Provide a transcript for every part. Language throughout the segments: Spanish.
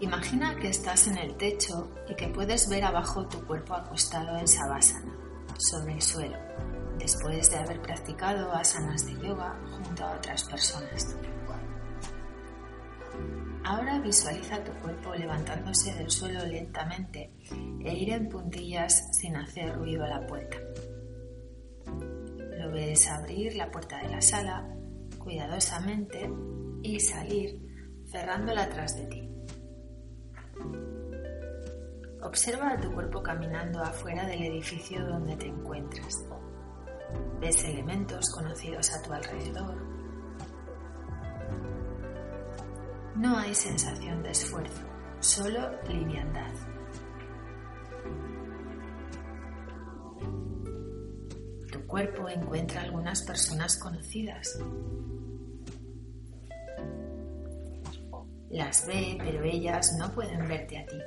Imagina que estás en el techo y que puedes ver abajo tu cuerpo acostado en Savasana, sobre el suelo, después de haber practicado asanas de yoga junto a otras personas. Ahora visualiza tu cuerpo levantándose del suelo lentamente e ir en puntillas sin hacer ruido a la puerta. Lo ves abrir la puerta de la sala cuidadosamente y salir cerrándola tras de ti. Observa a tu cuerpo caminando afuera del edificio donde te encuentras. Ves elementos conocidos a tu alrededor. No hay sensación de esfuerzo, solo liviandad. Tu cuerpo encuentra algunas personas conocidas, Las ve, pero ellas no pueden verte a ti.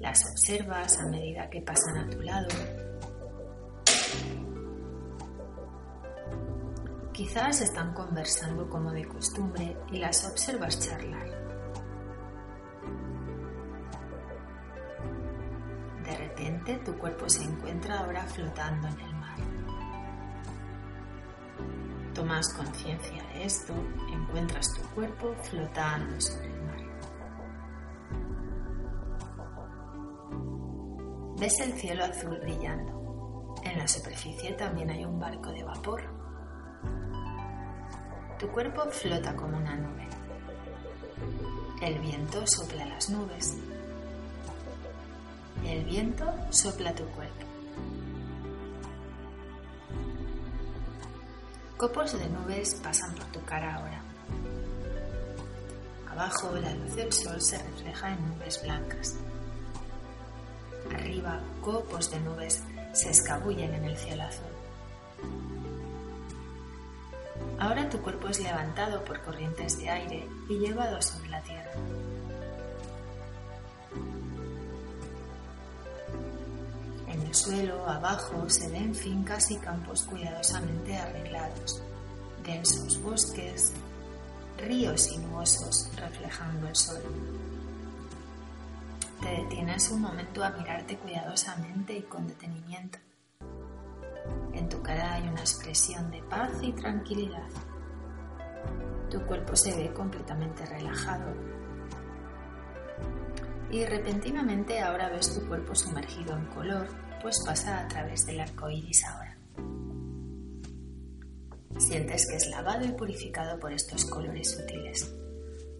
Las observas a medida que pasan a tu lado. Quizás están conversando como de costumbre y las observas charlar. De repente tu cuerpo se encuentra ahora flotando en el tomas conciencia de esto, encuentras tu cuerpo flotando sobre el mar. Ves el cielo azul brillando. En la superficie también hay un barco de vapor. Tu cuerpo flota como una nube. El viento sopla las nubes. El viento sopla tu cuerpo. Copos de nubes pasan por tu cara ahora. Abajo la luz del sol se refleja en nubes blancas. Arriba copos de nubes se escabullen en el cielo azul. Ahora tu cuerpo es levantado por corrientes de aire y llevado sobre la tierra. Suelo abajo se ven fincas y campos cuidadosamente arreglados, densos bosques, ríos sinuosos reflejando el sol. Te detienes un momento a mirarte cuidadosamente y con detenimiento. En tu cara hay una expresión de paz y tranquilidad. Tu cuerpo se ve completamente relajado. Y repentinamente ahora ves tu cuerpo sumergido en color pues pasa a través del arco iris ahora. Sientes que es lavado y purificado por estos colores sutiles: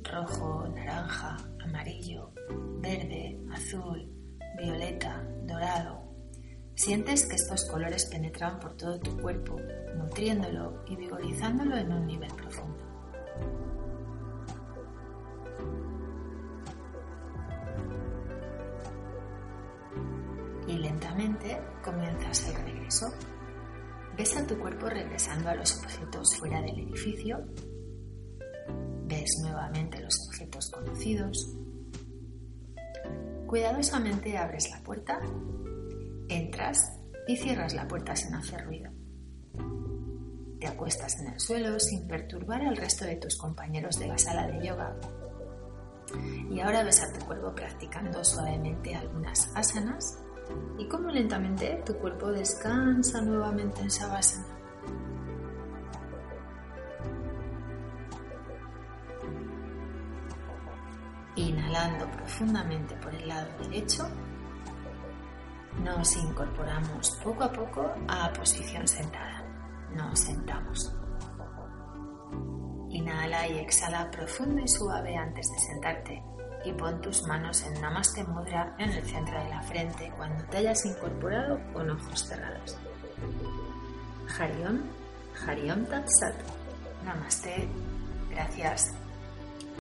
rojo, naranja, amarillo, verde, azul, violeta, dorado. Sientes que estos colores penetran por todo tu cuerpo, nutriéndolo y vigorizándolo en un nivel profundo. Comienzas el regreso. Ves a tu cuerpo regresando a los objetos fuera del edificio. Ves nuevamente los objetos conocidos. Cuidadosamente abres la puerta, entras y cierras la puerta sin hacer ruido. Te acuestas en el suelo sin perturbar al resto de tus compañeros de la sala de yoga. Y ahora ves a tu cuerpo practicando suavemente algunas asanas y cómo lentamente tu cuerpo descansa nuevamente en Savasana. Inhalando profundamente por el lado derecho, nos incorporamos poco a poco a posición sentada. Nos sentamos. Inhala y exhala profundo y suave antes de sentarte y pon tus manos en Namaste Mudra en el centro de la frente cuando te hayas incorporado con ojos cerrados. Hariom, Hariom Tat. Namaste. Gracias.